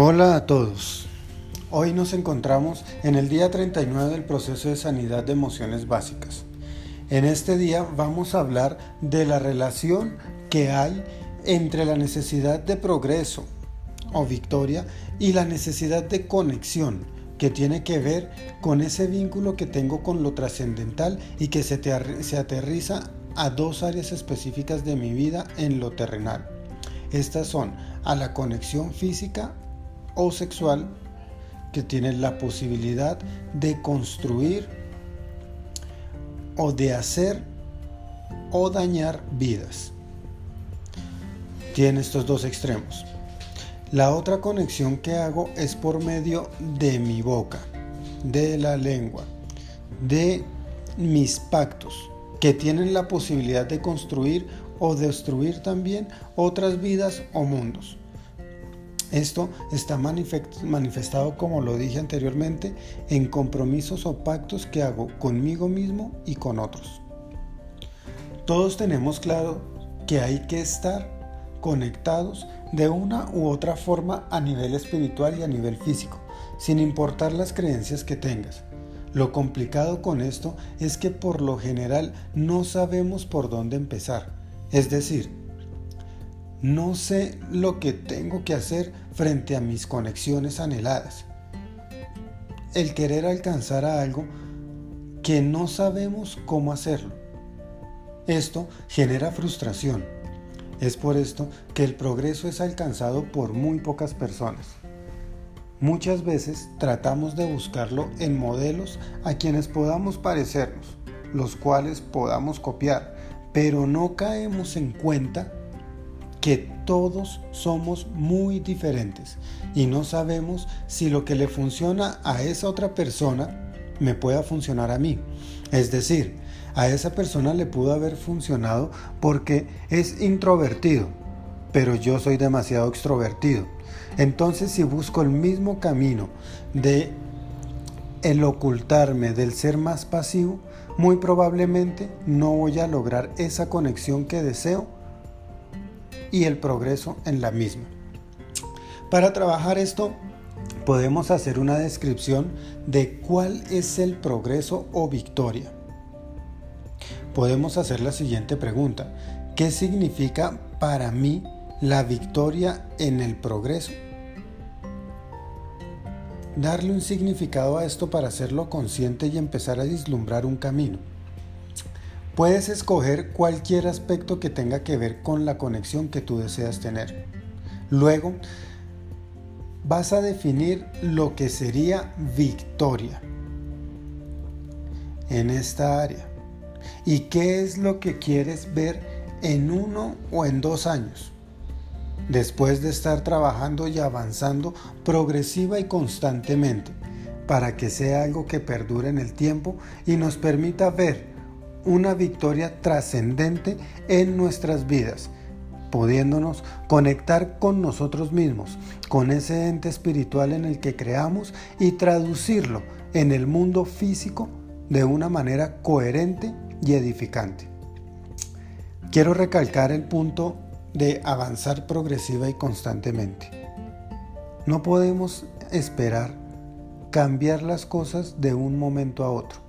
Hola a todos. Hoy nos encontramos en el día 39 del proceso de sanidad de emociones básicas. En este día vamos a hablar de la relación que hay entre la necesidad de progreso o victoria y la necesidad de conexión que tiene que ver con ese vínculo que tengo con lo trascendental y que se, se aterriza a dos áreas específicas de mi vida en lo terrenal. Estas son a la conexión física o sexual que tiene la posibilidad de construir o de hacer o dañar vidas. Tiene estos dos extremos. La otra conexión que hago es por medio de mi boca, de la lengua, de mis pactos, que tienen la posibilidad de construir o destruir también otras vidas o mundos. Esto está manifestado, como lo dije anteriormente, en compromisos o pactos que hago conmigo mismo y con otros. Todos tenemos claro que hay que estar conectados de una u otra forma a nivel espiritual y a nivel físico, sin importar las creencias que tengas. Lo complicado con esto es que por lo general no sabemos por dónde empezar. Es decir, no sé lo que tengo que hacer frente a mis conexiones anheladas. El querer alcanzar a algo que no sabemos cómo hacerlo. Esto genera frustración. Es por esto que el progreso es alcanzado por muy pocas personas. Muchas veces tratamos de buscarlo en modelos a quienes podamos parecernos, los cuales podamos copiar, pero no caemos en cuenta que todos somos muy diferentes y no sabemos si lo que le funciona a esa otra persona me pueda funcionar a mí. Es decir, a esa persona le pudo haber funcionado porque es introvertido, pero yo soy demasiado extrovertido. Entonces si busco el mismo camino de el ocultarme, del ser más pasivo, muy probablemente no voy a lograr esa conexión que deseo y el progreso en la misma. Para trabajar esto, podemos hacer una descripción de cuál es el progreso o victoria. Podemos hacer la siguiente pregunta. ¿Qué significa para mí la victoria en el progreso? Darle un significado a esto para hacerlo consciente y empezar a vislumbrar un camino. Puedes escoger cualquier aspecto que tenga que ver con la conexión que tú deseas tener. Luego, vas a definir lo que sería victoria en esta área. ¿Y qué es lo que quieres ver en uno o en dos años? Después de estar trabajando y avanzando progresiva y constantemente para que sea algo que perdure en el tiempo y nos permita ver una victoria trascendente en nuestras vidas, pudiéndonos conectar con nosotros mismos, con ese ente espiritual en el que creamos y traducirlo en el mundo físico de una manera coherente y edificante. Quiero recalcar el punto de avanzar progresiva y constantemente. No podemos esperar cambiar las cosas de un momento a otro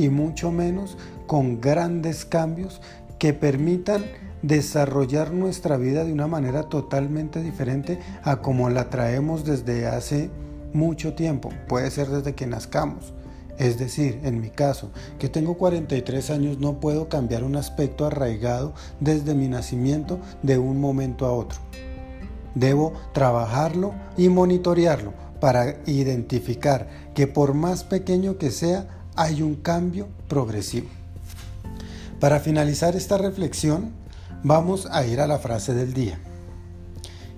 y mucho menos con grandes cambios que permitan desarrollar nuestra vida de una manera totalmente diferente a como la traemos desde hace mucho tiempo, puede ser desde que nazcamos. Es decir, en mi caso, que tengo 43 años, no puedo cambiar un aspecto arraigado desde mi nacimiento de un momento a otro. Debo trabajarlo y monitorearlo para identificar que por más pequeño que sea, hay un cambio progresivo. Para finalizar esta reflexión, vamos a ir a la frase del día.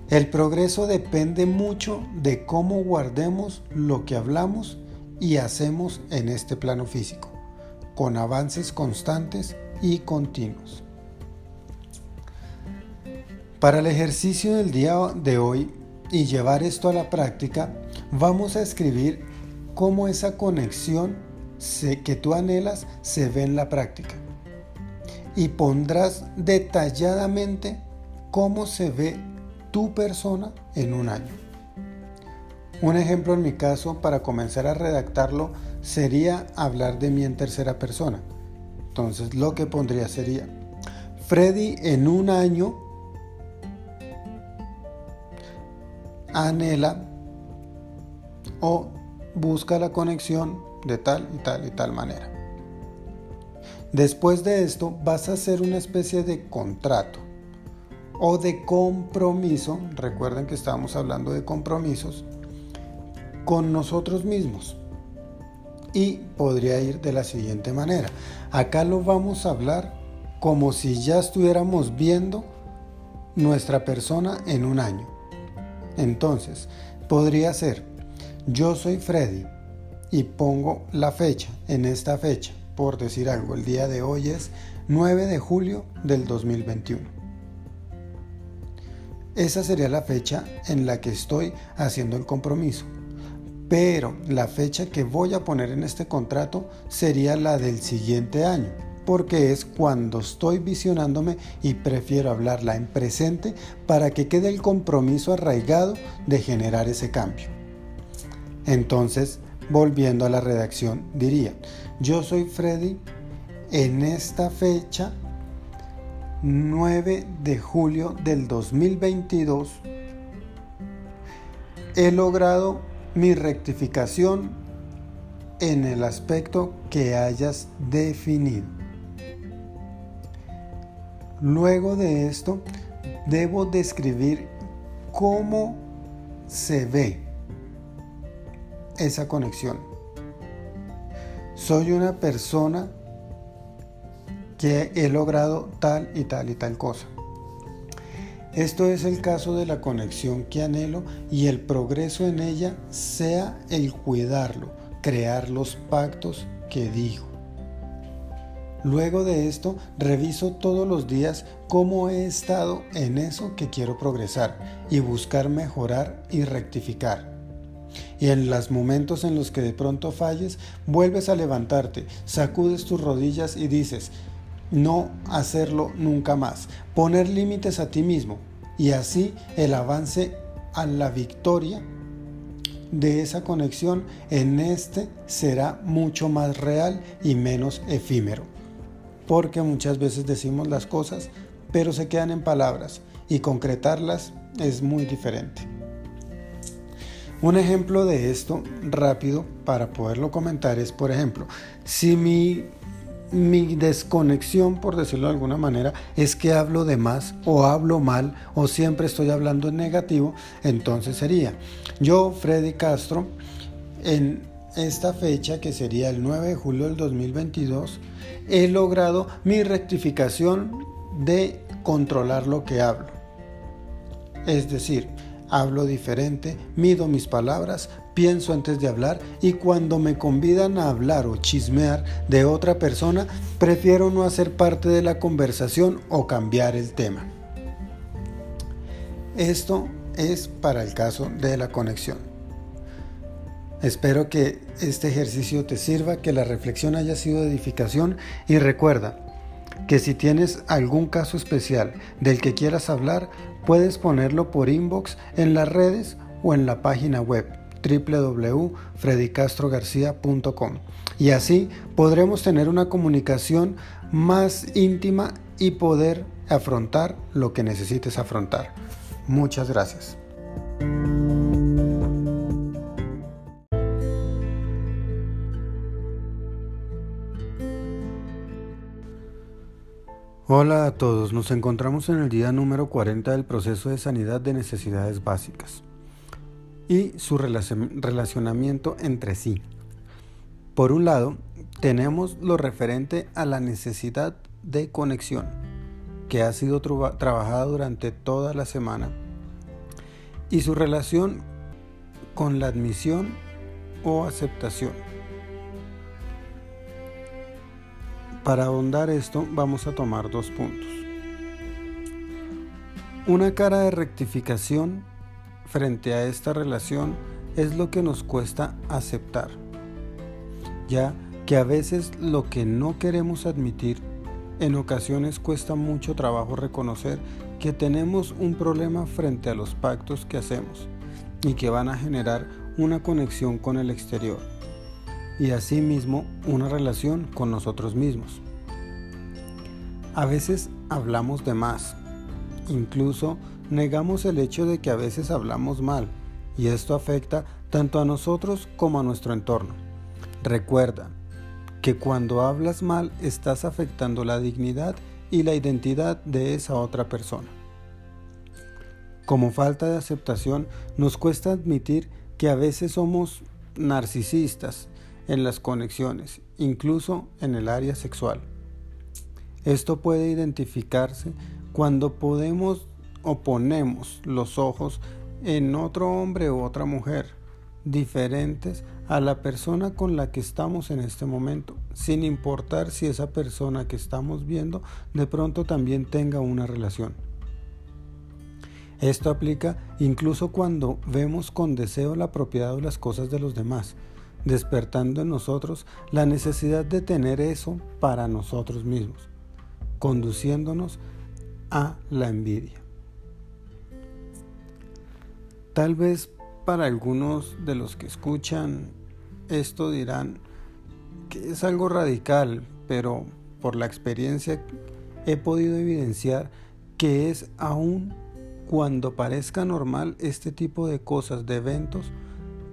El progreso depende mucho de cómo guardemos lo que hablamos y hacemos en este plano físico, con avances constantes y continuos. Para el ejercicio del día de hoy y llevar esto a la práctica, vamos a escribir cómo esa conexión que tú anhelas se ve en la práctica. Y pondrás detalladamente cómo se ve tu persona en un año. Un ejemplo en mi caso para comenzar a redactarlo sería hablar de mí en tercera persona. Entonces lo que pondría sería, Freddy en un año anhela o busca la conexión de tal y tal y tal manera. Después de esto vas a hacer una especie de contrato o de compromiso, recuerden que estábamos hablando de compromisos, con nosotros mismos. Y podría ir de la siguiente manera. Acá lo vamos a hablar como si ya estuviéramos viendo nuestra persona en un año. Entonces, podría ser, yo soy Freddy y pongo la fecha, en esta fecha, por decir algo, el día de hoy es 9 de julio del 2021. Esa sería la fecha en la que estoy haciendo el compromiso. Pero la fecha que voy a poner en este contrato sería la del siguiente año, porque es cuando estoy visionándome y prefiero hablarla en presente para que quede el compromiso arraigado de generar ese cambio. Entonces, volviendo a la redacción, diría, yo soy Freddy en esta fecha 9 de julio del 2022 he logrado mi rectificación en el aspecto que hayas definido. Luego de esto, debo describir cómo se ve esa conexión. Soy una persona que he logrado tal y tal y tal cosa. Esto es el caso de la conexión que anhelo y el progreso en ella sea el cuidarlo, crear los pactos que digo. Luego de esto, reviso todos los días cómo he estado en eso que quiero progresar y buscar mejorar y rectificar. Y en los momentos en los que de pronto falles, vuelves a levantarte, sacudes tus rodillas y dices, no hacerlo nunca más, poner límites a ti mismo y así el avance a la victoria de esa conexión en este será mucho más real y menos efímero. Porque muchas veces decimos las cosas, pero se quedan en palabras y concretarlas es muy diferente. Un ejemplo de esto rápido para poderlo comentar es, por ejemplo, si mi mi desconexión, por decirlo de alguna manera, es que hablo de más o hablo mal o siempre estoy hablando en negativo, entonces sería yo, Freddy Castro, en esta fecha, que sería el 9 de julio del 2022, he logrado mi rectificación de controlar lo que hablo. Es decir, hablo diferente, mido mis palabras, pienso antes de hablar y cuando me convidan a hablar o chismear de otra persona, prefiero no hacer parte de la conversación o cambiar el tema. Esto es para el caso de la conexión. Espero que este ejercicio te sirva, que la reflexión haya sido edificación y recuerda que si tienes algún caso especial del que quieras hablar, puedes ponerlo por inbox en las redes o en la página web www.fredicastrogarcia.com y así podremos tener una comunicación más íntima y poder afrontar lo que necesites afrontar. Muchas gracias. Hola a todos, nos encontramos en el día número 40 del proceso de sanidad de necesidades básicas y su relacionamiento entre sí. Por un lado, tenemos lo referente a la necesidad de conexión, que ha sido trabajada durante toda la semana, y su relación con la admisión o aceptación. Para ahondar esto vamos a tomar dos puntos. Una cara de rectificación frente a esta relación es lo que nos cuesta aceptar, ya que a veces lo que no queremos admitir en ocasiones cuesta mucho trabajo reconocer que tenemos un problema frente a los pactos que hacemos y que van a generar una conexión con el exterior y asimismo una relación con nosotros mismos. A veces hablamos de más, incluso negamos el hecho de que a veces hablamos mal y esto afecta tanto a nosotros como a nuestro entorno. Recuerda que cuando hablas mal estás afectando la dignidad y la identidad de esa otra persona. Como falta de aceptación, nos cuesta admitir que a veces somos narcisistas en las conexiones, incluso en el área sexual. Esto puede identificarse cuando podemos o ponemos los ojos en otro hombre u otra mujer diferentes a la persona con la que estamos en este momento, sin importar si esa persona que estamos viendo de pronto también tenga una relación. Esto aplica incluso cuando vemos con deseo la propiedad o las cosas de los demás, despertando en nosotros la necesidad de tener eso para nosotros mismos, conduciéndonos a la envidia. Tal vez para algunos de los que escuchan esto dirán que es algo radical, pero por la experiencia he podido evidenciar que es aún cuando parezca normal este tipo de cosas, de eventos,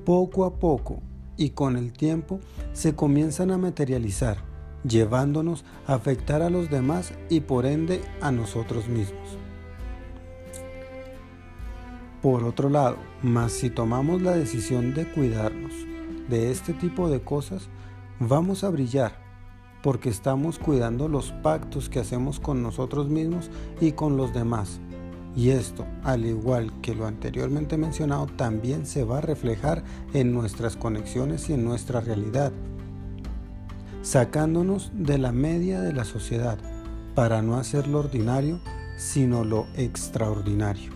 poco a poco y con el tiempo se comienzan a materializar, llevándonos a afectar a los demás y por ende a nosotros mismos. Por otro lado, más si tomamos la decisión de cuidarnos de este tipo de cosas, vamos a brillar, porque estamos cuidando los pactos que hacemos con nosotros mismos y con los demás, y esto, al igual que lo anteriormente mencionado, también se va a reflejar en nuestras conexiones y en nuestra realidad, sacándonos de la media de la sociedad para no hacer lo ordinario, sino lo extraordinario.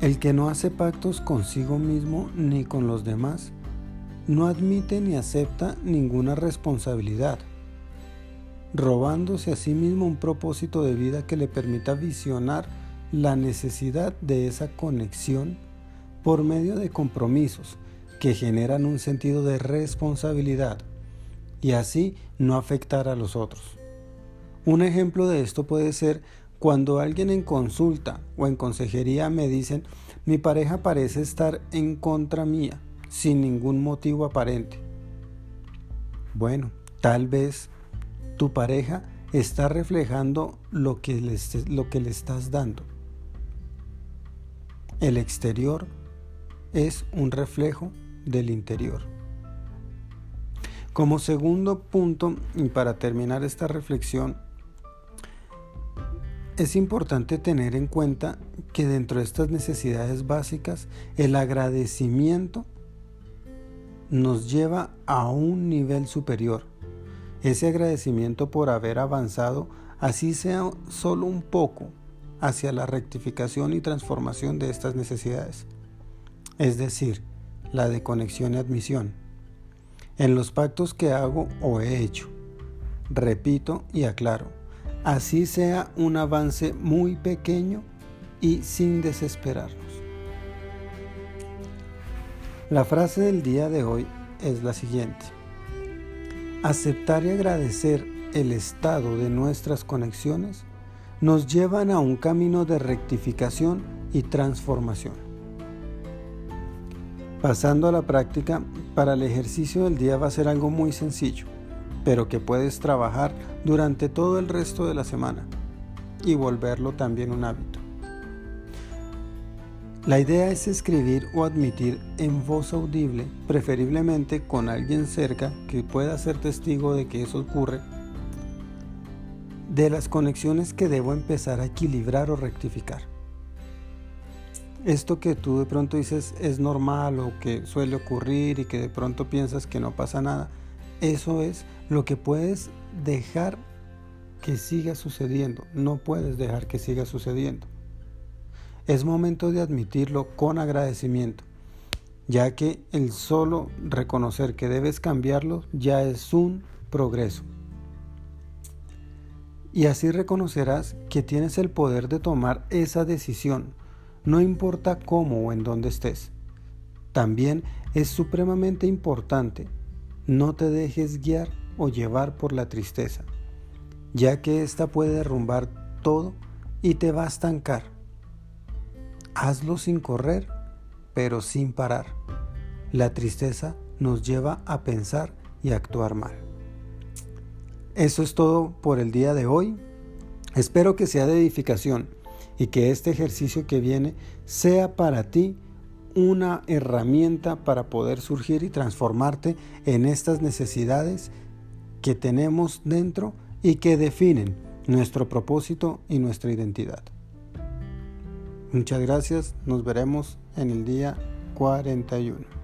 El que no hace pactos consigo mismo ni con los demás, no admite ni acepta ninguna responsabilidad robándose a sí mismo un propósito de vida que le permita visionar la necesidad de esa conexión por medio de compromisos que generan un sentido de responsabilidad y así no afectar a los otros. Un ejemplo de esto puede ser cuando alguien en consulta o en consejería me dicen mi pareja parece estar en contra mía sin ningún motivo aparente. Bueno, tal vez tu pareja está reflejando lo que, le, estás dando. El exterior es un reflejo del interior. Como segundo punto, y para terminar esta reflexión, es importante tener en cuenta que dentro de estas necesidades básicas, el agradecimiento nos lleva a un nivel superior ese agradecimiento por haber avanzado, así sea solo un poco, hacia la rectificación y transformación de estas necesidades, es decir, la de conexión y admisión. En los pactos que hago o he hecho, repito y aclaro, así sea un avance muy pequeño y sin desesperarnos. La frase del día de hoy es la siguiente. Aceptar y agradecer el estado de nuestras conexiones nos llevan a un camino de rectificación y transformación. Pasando a la práctica, para el ejercicio del día va a ser algo muy sencillo, pero que puedes trabajar durante todo el resto de la semana y volverlo también un hábito. La idea es escribir o admitir en voz audible, preferiblemente con alguien cerca que pueda ser testigo de que eso ocurre, de las conexiones que debo empezar a equilibrar o rectificar. Esto que tú de pronto dices es normal o que suele ocurrir y que de pronto piensas que no pasa nada, eso es lo que puedes dejar que siga sucediendo. No puedes dejar que siga sucediendo es momento de admitirlo con agradecimiento, ya que el solo reconocer que debes cambiarlo ya es un progreso. Y así reconocerás que tienes el poder de tomar esa decisión, no importa cómo o en dónde estés. También es supremamente importante, no te dejes guiar o llevar por la tristeza, ya que ésta puede derrumbar todo y te va a estancar. Hazlo sin correr, pero sin parar. La tristeza nos lleva a pensar y actuar mal. Eso es todo por el día de hoy. Espero que sea de edificación y que este ejercicio que viene sea para ti una herramienta para poder surgir y transformarte en estas necesidades que tenemos dentro y que definen nuestro propósito y nuestra identidad. Muchas gracias, nos veremos en el día 41.